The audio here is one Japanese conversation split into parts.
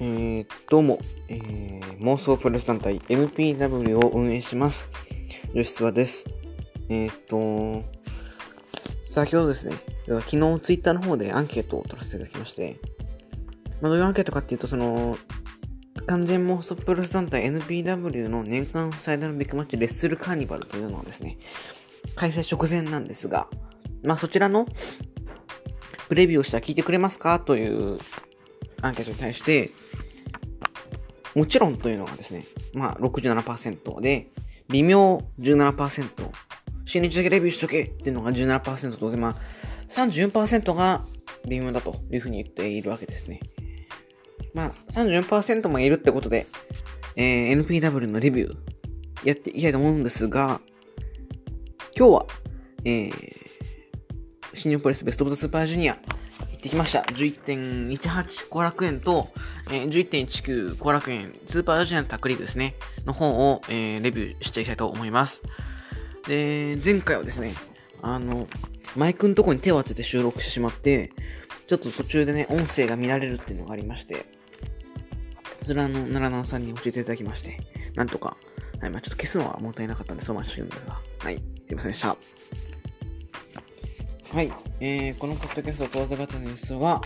えー、どうも、えー、妄想プロレス団体 MPW を運営します。吉諏です。えー、っと、先ほどですね、昨日ツイッターの方でアンケートを取らせていただきまして、まあ、どういうアンケートかっていうと、その、完全妄想プロレス団体 NPW の年間最大のビッグマッチレッスルカーニバルというのはですね、開催直前なんですが、まあそちらのプレビューをしたら聞いてくれますか？というアンケートに対して、もちろんというのがですね、まあ67%で、微妙17%、新日だけレビューしとけっていうのが17%と、まあ34%が微妙だというふうに言っているわけですね。まあ34%もいるってことで、えー NPW のレビューやっていきたいと思うんですが、今日は、えー、新日本プレスベストオブザスーパージュニア行ってきました。11.18後楽園と、えー、11.19後楽園スーパージュニアのタックリーグですね、の方を、えーレビューしていきたいと思います。で、前回はですね、あの、マイクのとこに手を当てて収録してしまって、ちょっと途中でね、音声が見られるっていうのがありまして、それはあの、奈良直さんに教えていただきまして、なんとか、はい、まあちょっと消すのはもったいなかったんで、そうましてるんですが、はい、すいませんでした。はい、えー、このポッドキャスト講座型のニュースは、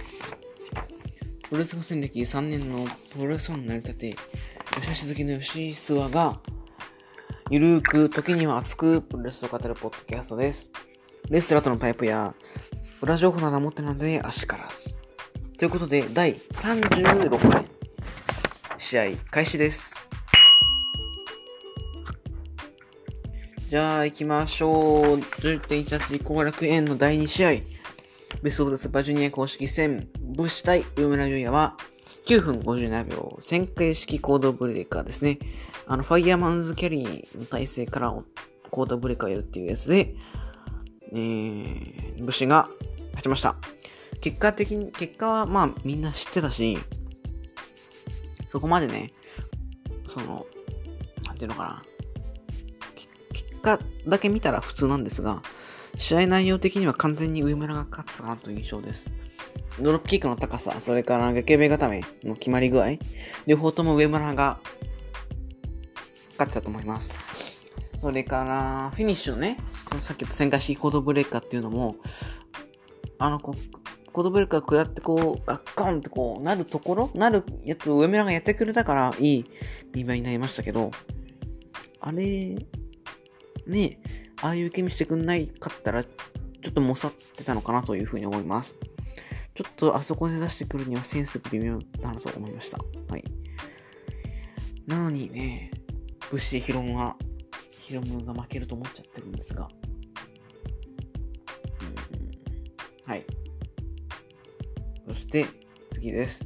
プロレス合戦歴3年のプロレスファンになりたて、吉橋好きの吉井諏訪が、ゆるーく、時には熱くプロレスを語るポッドキャストです。レストラーとのパイプや、裏情報など持ってないので、足からず。ということで、第36回、試合開始です。じゃあ行きましょう。10.18後楽園の第2試合。ベストオブザスーパージュニア公式戦、武士対上村優也は9分57秒、旋回式コードブレーカーですね。あの、ファイヤーマンズキャリーの体勢からコードブレーカーをやるっていうやつで、えー、武士が勝ちました。結果的に、結果はまあみんな知ってたし、そこまでね、その、なんていうのかな。果だけ見たら普通なんですが、試合内容的には完全に上村が勝ってたかなという印象です。ドロップキックの高さ、それから崖壁固めの決まり具合、両方とも上村が勝ってたと思います。それから、フィニッシュのね、さっき言った旋回式コードブレーカーっていうのも、あの、こう、コードブレーカー食らってこう、ガッカンってこう、なるところなるやつを上村がやってくれたから、いい見栄えになりましたけど、あれ、ねああいう受け身してくんないかったら、ちょっともさってたのかなというふうに思います。ちょっとあそこで出してくるにはセンスが微妙だなと思いました。はい。なのにね、武士ヒロムは、ヒロムが負けると思っちゃってるんですが。うんはい。そして、次です。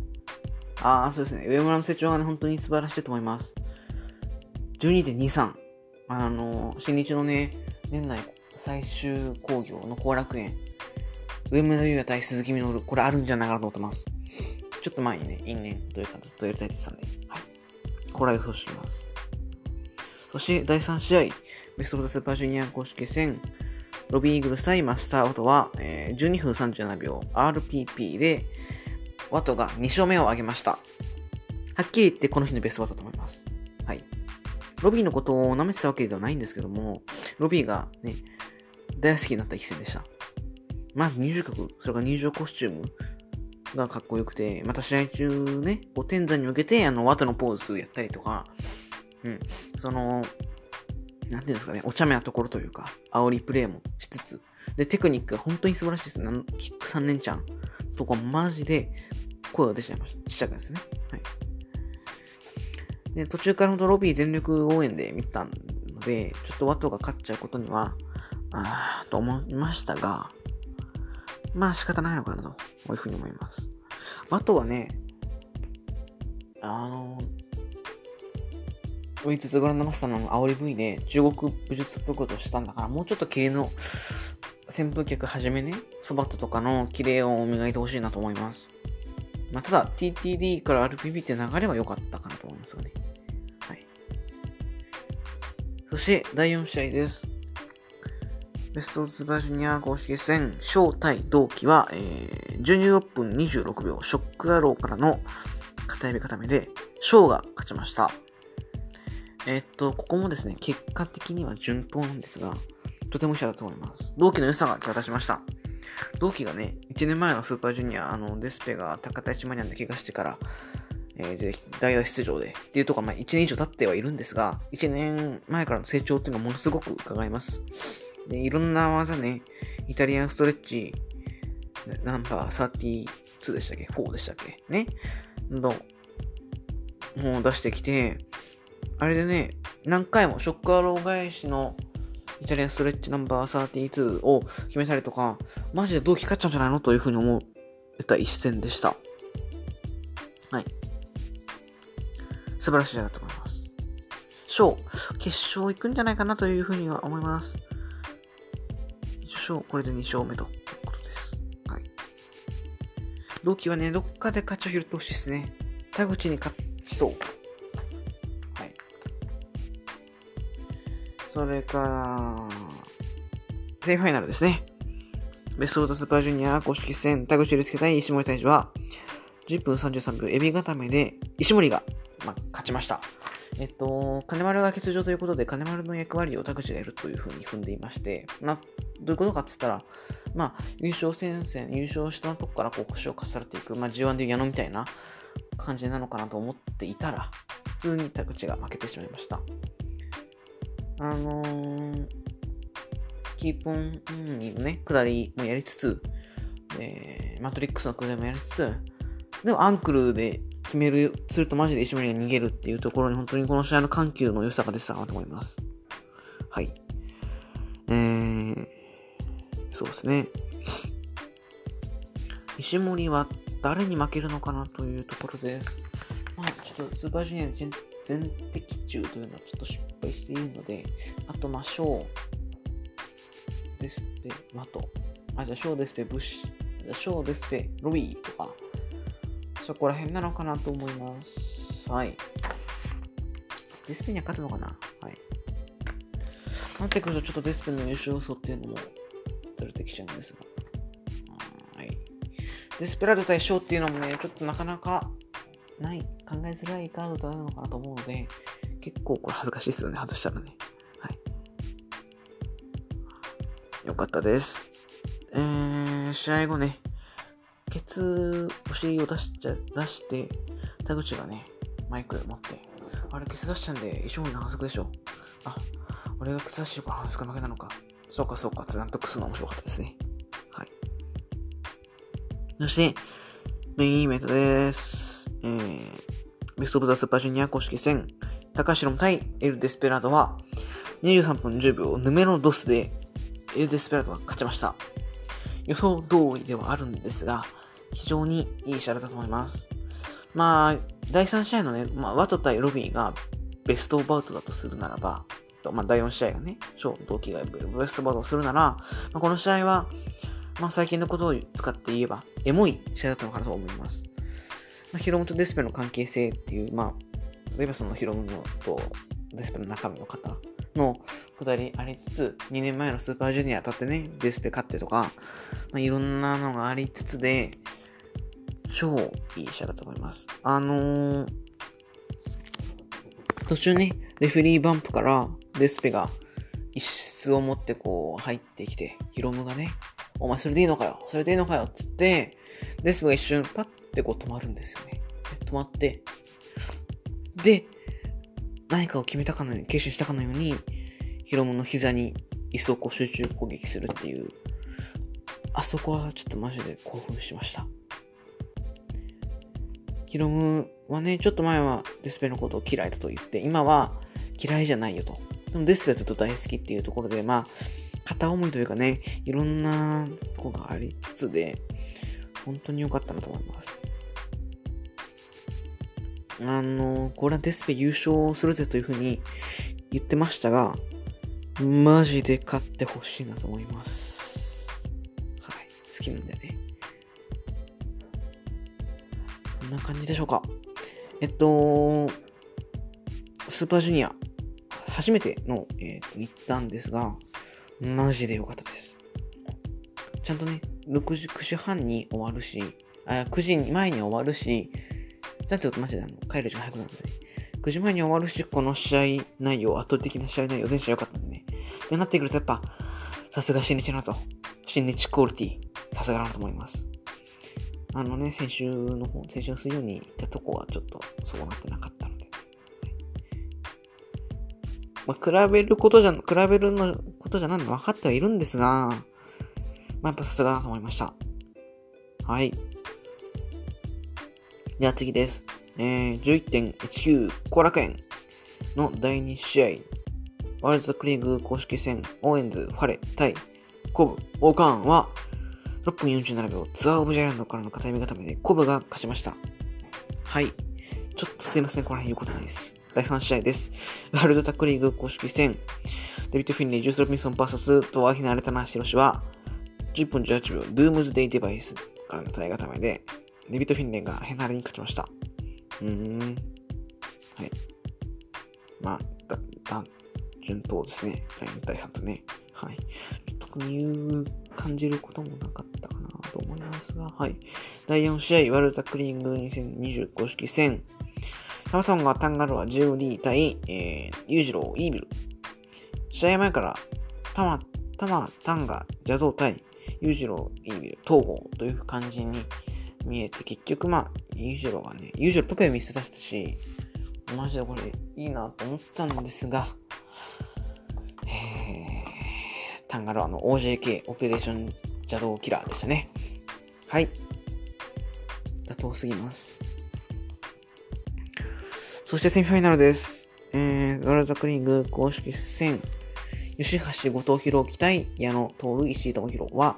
ああ、そうですね。上村の成長がね、本当に素晴らしいと思います。12.23。あの、新日のね、年内最終興行の後楽園。上村優也対鈴木みのる。これあるんじゃないかなと思ってます。ちょっと前にね、因縁というかずっとやりたいって言ってたんで。はい。これは予想します。そして、第3試合。ベストオブザスーパージュニア公式戦。ロビーイーグルス対マスター・ワトは、えー12分37秒 RPP で、ワトが2勝目を挙げました。はっきり言ってこの日のベストワトだと思います。はい。ロビーのことを舐めてたわけではないんですけども、ロビーがね、大好きになった一戦でした。まず入場曲、それから入場コスチュームがかっこよくて、また試合中ね、こう天山に向けて、あの、ワトのポーズやったりとか、うん、その、なんていうんですかね、お茶目なところというか、煽りプレイもしつつ、で、テクニックが本当に素晴らしいです。なんキック3連チャンとか、マジで声が出ちゃいました。ちっちゃくですね。はい。で、途中からほんとロビー全力応援で見たので、ちょっとワトが勝っちゃうことには、あーと思いましたが、まあ仕方ないのかなと、こういうふうに思います。ワトはね、あの、ウィツグランドマスターの煽り V で中国武術っぽいことをしたんだから、もうちょっとキレの扇風客はじめね、ソバットとかのキレを磨いてほしいなと思います。まあ、ただ、TTD から RPB って流れは良かったかなと思いますがね。そして、第4試合です。ベストオブスーパージュニア公式戦、小対同期は、えー、16分26秒、ショックアローからの片指固めで、翔が勝ちました。えー、っと、ここもですね、結果的には順当なんですが、とても一緒だと思います。同期の良さが際立ちました。同期がね、1年前のスーパージュニア、あの、デスペが高田一マニアンで怪我してから、えー、で、代打出場で、っていうところまあ1年以上経ってはいるんですが、1年前からの成長っていうのはものすごく伺えます。で、いろんな技ね、イタリアンストレッチ、ナンバー32でしたっけ ?4 でしたっけ？ねの、もう出してきて、あれでね、何回もショックアロー返しのイタリアンストレッチナンバー32を決めたりとか、マジで同期勝っちゃうんじゃないの？というふうに思った一戦でした。はい。素晴らしいだと思います。賞、決勝行くんじゃないかなというふうには思います。賞、これで2勝目ということです。はい。同期はね、どっかで勝ちを拾ってほしいですね。田口に勝ちそう。はいそれから、セイファイナルですね。ベストオートスーパージュニア公式戦、田口竜介対石森大樹は、10分33秒エビ固めで、石森が、ちました。えっと、金丸が欠場ということで、金丸の役割を田口がやるというふうに踏んでいまして、まあ、どういうことかって言ったら、まあ、優勝戦線、優勝したとこからこう星を重ねていく、まあ、G1 で矢野みたいな感じなのかなと思っていたら、普通に田口が負けてしまいました。あのー、キーポンにのね、下りもやりつつ、えマトリックスの下りもやりつつ、でもアンクルで決める、するとマジで石森が逃げるっていうところに本当にこの試合の緩急の良さが出てたなと思います。はい。えー、そうですね。石森は誰に負けるのかなというところです。まあ、ちょっとスーパージュニアの全的中というのはちょっと失敗しているので、あと、まあ、小、デスペ、マト。あ、じゃあ、小デスペ、ブッシュ。じゃあ、小デスペ、ロビーとか、そこら辺なのかなと思います。はい。デスペには勝つのかな？はい。なってくると、ちょっとデスペの優勝予想っていうのも出てきちゃうんですが。はい。デスペラード対小っていうのもね、ちょっとなかなかない、考えづらいカードとなるのかなと思うので、結構これ恥ずかしいですよね、外したらね。はい。よかったです。えー、試合後ね、ケツ、お尻を出しちゃ、出して、田口がね、マイク持って、あれ、ケツ出しちゃうんで、衣装の反則でしょ。あ、俺がケツ出してるから反則負けなのか。そうかそうかって納得するの面白かったですね。はい。そして、メインイベントです。えー、ベストオブザスーパージュニア公式戦、高城対エル・デスペラードは、23分10秒、ヌメロドスで、エル・デスペラードが勝ちました。予想通りではあるんですが、非常にいい試合だと思います。まあ、第3試合のね、まあ、ワト対ロビーがベストバウトだとするならば、まあ、第4試合がね、超同期がベストバウトをするなら、まあ、この試合は、まあ、最近のことを使って言えば、エモい試合だったのかなと思います。まあ、ヒロムとデスペの関係性っていう、まあ、例えばそのヒロムとデスペの中身の方のくだりありつつ、2年前のスーパージュニア当たってね、デスペ勝ってとか、まあ、いろんなのがありつつで、超いい試合だと思います。あのー、途中ね、レフェリーバンプからデスペが一室を持ってこう入ってきて、ヒロムがね、お前それでいいのかよそれでいいのかよつって、デスペが一瞬パッてこう止まるんですよね。止まって、で、何かを決めたかのように、決心したかのように、ヒロムの膝に椅子をこう集中攻撃するっていう、あそこはちょっとマジで興奮しました。ヒロムはね、ちょっと前はデスペのことを嫌いだと言って、今は嫌いじゃないよと。でもデスペはずっと大好きっていうところで、まあ、片思いというかね、いろんなとこがありつつで、本当に良かったなと思います。あの、これはデスペ優勝するぜというふうに言ってましたが、マジで勝ってほしいなと思います。はい。好きなんだよね。んな感じでしょうか？えっと、スーパージュニア、初めての、えー、と行ったんですが、マジで良かったです。ちゃんとね、6時、9時半に終わるし、あ9時前に終わるし、なんてことマジであの帰る時間早くなるので、9時前に終わるし、この試合内容、圧倒的な試合内容、全試合良かったんでね。ってなってくるとやっぱ、さすが新日なと、新日クオリティ、さすがだなと思います。あのね、先週の方、先週の水曜に行ったとこはちょっとそうなってなかったので。まあ、比べることじゃ、比べるのことじゃないの分かってはいるんですが、まあ、やっぱさすがだなと思いました。はい。では次です。えー、11.19後楽園の第2試合。ワールドクリーグ公式戦、オーエンズ、ファレ、対、コブ、オーカーンは、6分47秒、ツアーオブジャイアントからの片目固めで、コブが勝ちました。はい。ちょっとすいません、この辺言うことないです。第3試合です。ワールドタックリーグ公式戦、デビット・フィンレイ、ジュース・ロビンソン VS トワヒナ・アレタナ・ヒロシは、10分18秒、ドゥームズ・デイ・デバイスからの体固めで、デビット・フィンレイがヘナレに勝ちました。うーん。はい。まあ、だ、だ、順当ですね。第2、第3とね。はい。特に言う、感じることもなかったかなと思いますが、はい。第4試合、ワルタクリング2020公式戦。タマトンがタンガロア JOD 対、えー、ユージローイービル。試合前から、タマ、タマ、タンガ、邪道対、ユージロー、イービル、統合という感じに見えて、結局まあ、ユージローがね、ユージロートペを見せ出したし、マジでこれいいなと思ったんですが、タンガロアの OJK、オペレーション邪道キラーでしたね。はい。妥当すぎます。そしてセミファイナルです。えー、ワールドクリーグ公式戦、吉橋後藤弘樹対矢野徹石井智弘は、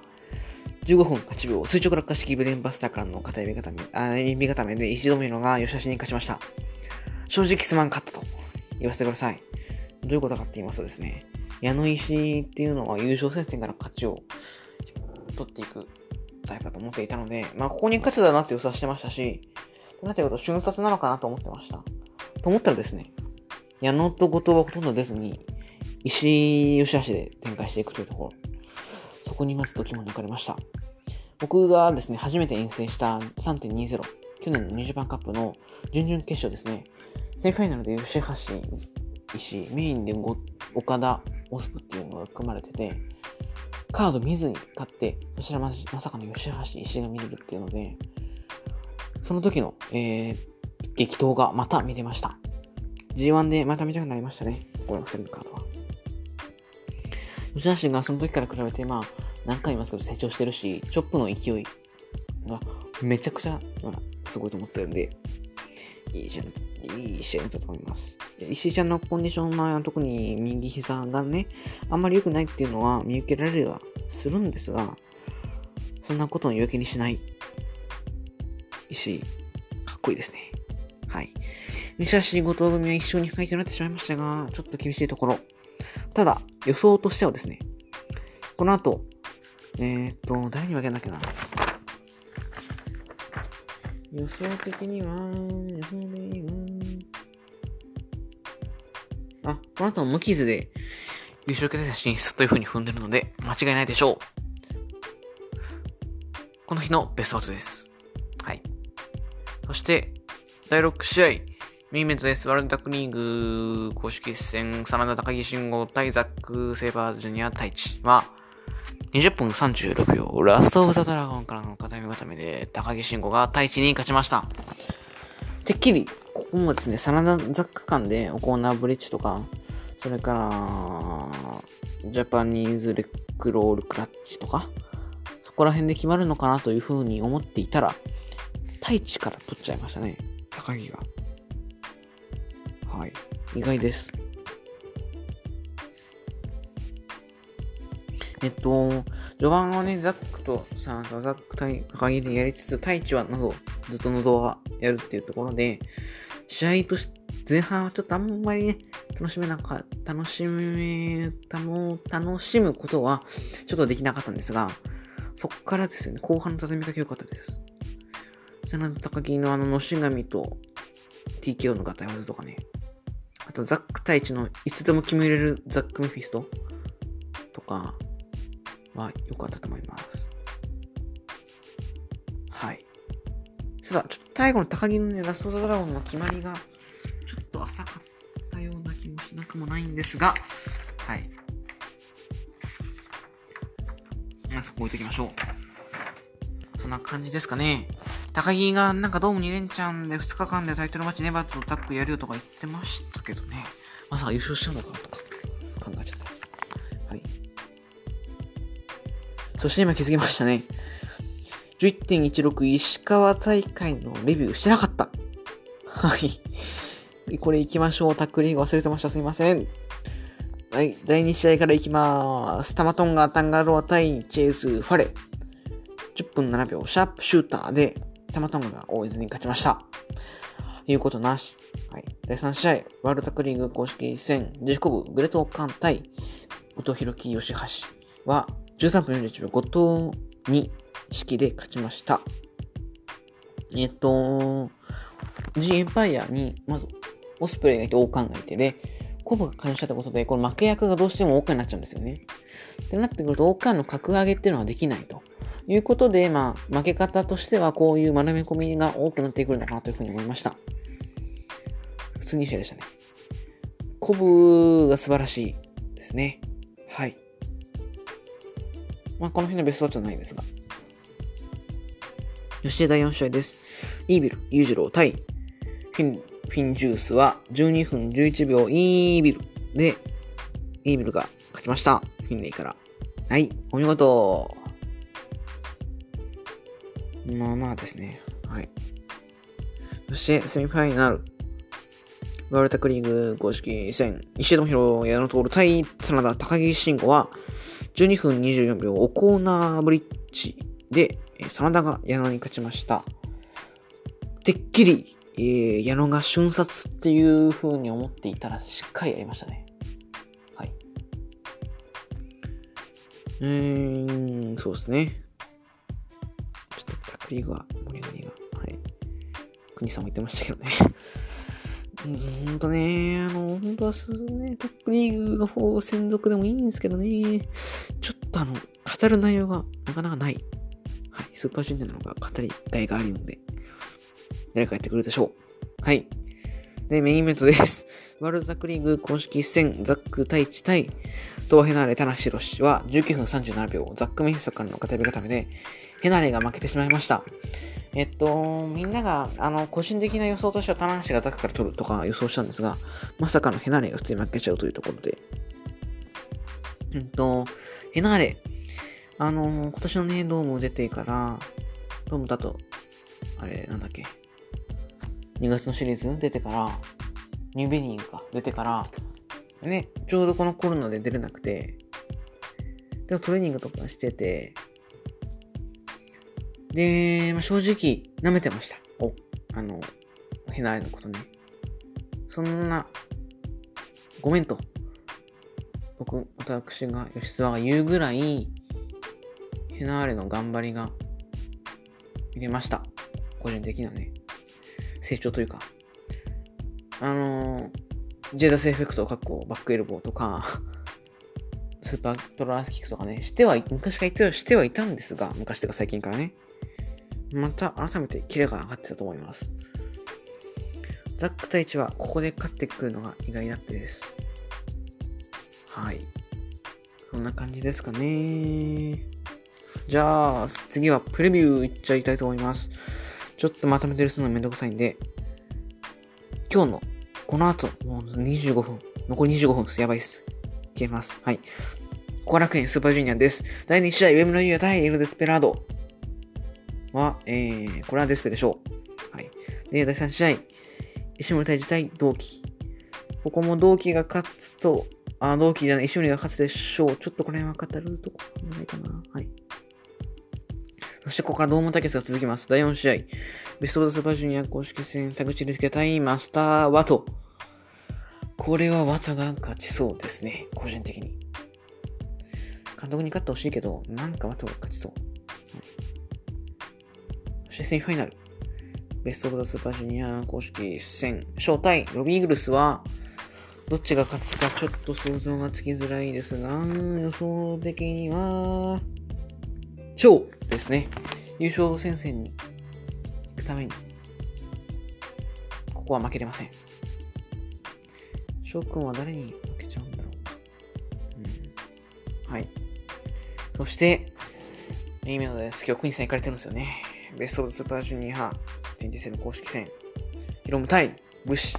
15分8秒、垂直落下式ブレンバスターからの片指固め、あ、指固めで石止めのが吉橋に勝ちました。正直すまんかったと言わせてください。どういうことかって言いますとですね、矢野石っていうのは優勝戦線から勝ちを取っていくタイプだと思っていたので、まあ、ここに勝つだなって予想してましたし、なってくると瞬殺なのかなと思ってました。と思ったらですね、矢野と後藤はほとんど出ずに、石吉橋で展開していくというところ、そこにまず時も抜かれました。僕がですね、初めて遠征した3.20、去年のニュージャパンカップの準々決勝ですね、セミファイナルで吉橋、石、メインで岡田、オスプっていうのが組まれてて、カード見ずに勝って、そちらままさかの吉橋、石が見れるっていうので、その時の、えー、激闘がまた見れました。G1 でまた見たくなりましたね。このセルカードは。吉橋がその時から比べて、まあ、何回言いますけど成長してるし、チョップの勢いがめちゃくちゃ、まあ、すごいと思ってるんで、いい試合、いい試合だったと思います。石井ちゃんのコンディションは特に右膝がね、あんまり良くないっていうのは見受けられるはするんですが、そんなことを言い訳にしない石井、かっこいいですね。はい。西橋後藤組は一勝に敗となってしまいましたが、ちょっと厳しいところ。ただ、予想としてはですね、この後、えー、っと、誰に分けなきゃな。予想的には、予想的には、あ、この後無傷で優勝決定進出という風に踏んでるので、間違いないでしょう。この日のベストアウトです。はい。そして、第6試合、メインメントです。ワールドタックリーグ公式戦、真田高木慎吾対ザック・セイバージュニア太一は、20分36秒、ラストオブザドラゴンからの片目固めで、高木慎吾が対地に勝ちました。てっきり、ここもですね、サラダザック間でコーナーブリッジとか、それから、ジャパニーズレックロールクラッチとか、そこら辺で決まるのかなというふうに思っていたら、太一から取っちゃいましたね、高木が。はい。意外です。えっと、序盤はね、ザックとさ、ザック対高木でやりつつ、太一はなど、ずっとの動画やるっていうところで、試合として、前半はちょっとあんまりね、楽しめなかった、楽しめ、たも、楽しむことは、ちょっとできなかったんですが、そっからですよね、後半の畳みかけ良かったです。真田高木のあの、のし紙と TKO のガタイ技とかね、あとザック太一のいつでも決めれるザックメフィストとか、は良かったと思います。はい。ちょっと最後の高木のね、ラストドラゴンの決まりが、ちょっと浅かったような気もしなくもないんですが、はい。まあ、そこ置いときましょう。そんな感じですかね。高木がなんかドーム2連チャンで2日間でタイトルマッチネバーとタッグやるよとか言ってましたけどね。まさか優勝しちゃうのかとか考えちゃった。はい。そして今気づきましたね。11.16石川大会のレビューしてなかった。はい。これ行きましょう。タックリーグ忘れてました。すいません。はい。第2試合から行きまーす。タマトンガ、タンガロア対チェイス、ファレ。10分7秒、シャープシューターで、タマトンガが大泉に勝ちました。いうことなし。はい。第3試合、ワールドタックリーグ公式戦、ジェコブ、グレトーカン対、後藤弘樹、吉橋は、13分41秒、後藤に式で勝ちました。えっと、G エンパイアに、まず、オスプレイがいて、王冠がいてで、コブが加入したってことで、この負け役がどうしても王冠になっちゃうんですよね。ってなってくると、王冠の格上げっていうのはできないと。いうことで、まあ、負け方としては、こういう丸め込みが多くなってくるのかなというふうに思いました。普通に試合でしたね。コブが素晴らしいですね。はい。まあ、この辺のベストバッチはないですが。吉江第4試合です。イービル、裕次郎対フィン、フィンジュースは12分11秒イービルで、イービルが勝ちました。フィンレイから。はい、お見事。まあまあですね。はい。そして、セミファイナル。ワールドクリーグ公式戦、石田博矢野徹対真田高木慎吾は、12分24秒オコーナーブリッジで、真田が矢野に勝ちました。てっきり、えー、矢野が瞬殺っていう風に思っていたら、しっかりやりましたね。はい。うーん、そうですね。ちょっとタクリーグは、盛り上がりが、はい。国さんも言ってましたけどね。ほんとね、あの、本当はすね、トップリーグの方専属でもいいんですけどね、ちょっとあの、語る内容がなかなかない。はい、スーパージュニアの方が語りがいがあるので、誰かやってくれるでしょう。はい。で、メインイベントです。ワールドザックリーグ公式戦、ザック太一対、トーヘナーレ、田中宏は19分37秒、ザックメインスからの語り固めで、ヘナーレが負けてしまいました。えっと、みんなが、あの、個人的な予想としては、棚橋がザックから取るとか予想したんですが、まさかのヘナーレが普通に負けちゃうというところで。えっと、ヘナーレ、あの、今年のね、ドーム出てから、ドームだと、あれ、なんだっけ、2月のシリーズ出てから、ニューベニングか、出てから、ね、ちょうどこのコロナで出れなくて、でもトレーニングとかしてて、で、まあ、正直、舐めてました。お、あの、ヘナーレのことね。そんな、ごめんと、僕、私が、吉沢が言うぐらい、ヘナーレの頑張りが見れました。個人的なね、成長というか。あのジェダスエフェクト、かっこバックエルボーとか、スーパートラースキックとかね、しては、昔から言ってはしてはいたんですが、昔とか最近からね。また改めてキレが上がってたと思います。ザック太一はここで勝ってくるのが意外だったです。はい。そんな感じですかね。じゃあ、次はプレビューいっちゃいたいと思います。ちょっとまとめてるするのめんどくさいんで、今日のこの後、もう25分、残り25分です。やばいっす。消えます。はい。後楽園スーパージュニアです。第2試合、ウェムのユー対エル・デスペラード。は、えー、これはデスペでしょう。はい。で、第3試合、石森対自体同期。ここも同期が勝つと、あ、同期じゃない、石森が勝つでしょう。ちょっとこれは語るとこないかな。はい。そしてここからドーム対決が続きます。第4試合。ベストオブザスーパージュニア公式戦、田口ですけ対マスターワト。これはワトが勝ちそうですね。個人的に。監督に勝ってほしいけど、なんかワトが勝ちそう。そしてセミファイナル。ベストオブザスーパージュニア公式戦、招待、ロビーイーグルスは、どっちが勝つかちょっと想像がつきづらいですが、予想的には、超ですね。優勝戦線に行くためにここは負けれません。翔くんは誰に負けちゃうんだろう？うん。はい。そして、いいメロです。今日クイーンさん行かれてるんですよね。ベストオブスーパージュニア展示戦の公式戦。ヒロム対武士。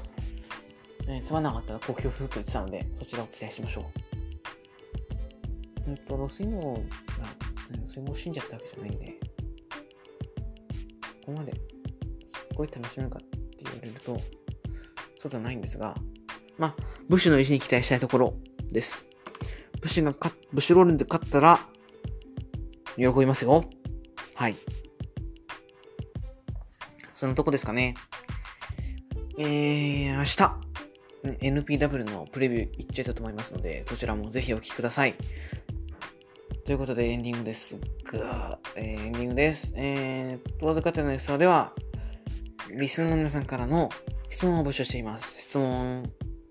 ね、つまんなかったら公表すると言ってたので、そちらを期待しましょう。うんと、ロスイモが、うんロスイモを死んじゃったわけじゃないんで、ここまで、すっごい楽しめるかって言われると、そうではないんですが、まあ、武士の意地に期待したいところです。武士が勝、武士ローレンで勝ったら、喜びますよ。はい。そのとこですかね。えー、明日、NPW のプレビューいっちゃいたと思いますので、そちらもぜひお聞きください。ということでエンディングですが、えーエンディングです。えー、と、わずかてのエクサでは、リスナーの皆さんからの質問を募集しています。質問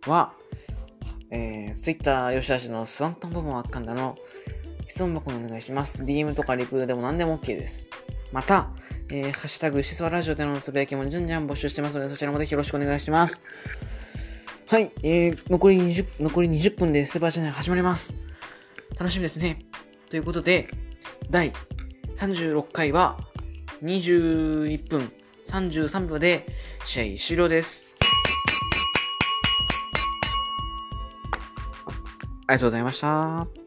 は、えー、Twitter 吉田氏のスワントン部門圧巻だの質問箱にお願いします。DM とかリプでも何でも OK です。また、えー、ハッシュタグ、シスワラジオでのつぶやきも順々募集してますので、そちらもぜひよろしくお願いします。はい、えー、残り20、残り20分でスーパーチャンネル始まります。楽しみですね。ということで、第36回は21分33秒で試合終了です。ありがとうございました。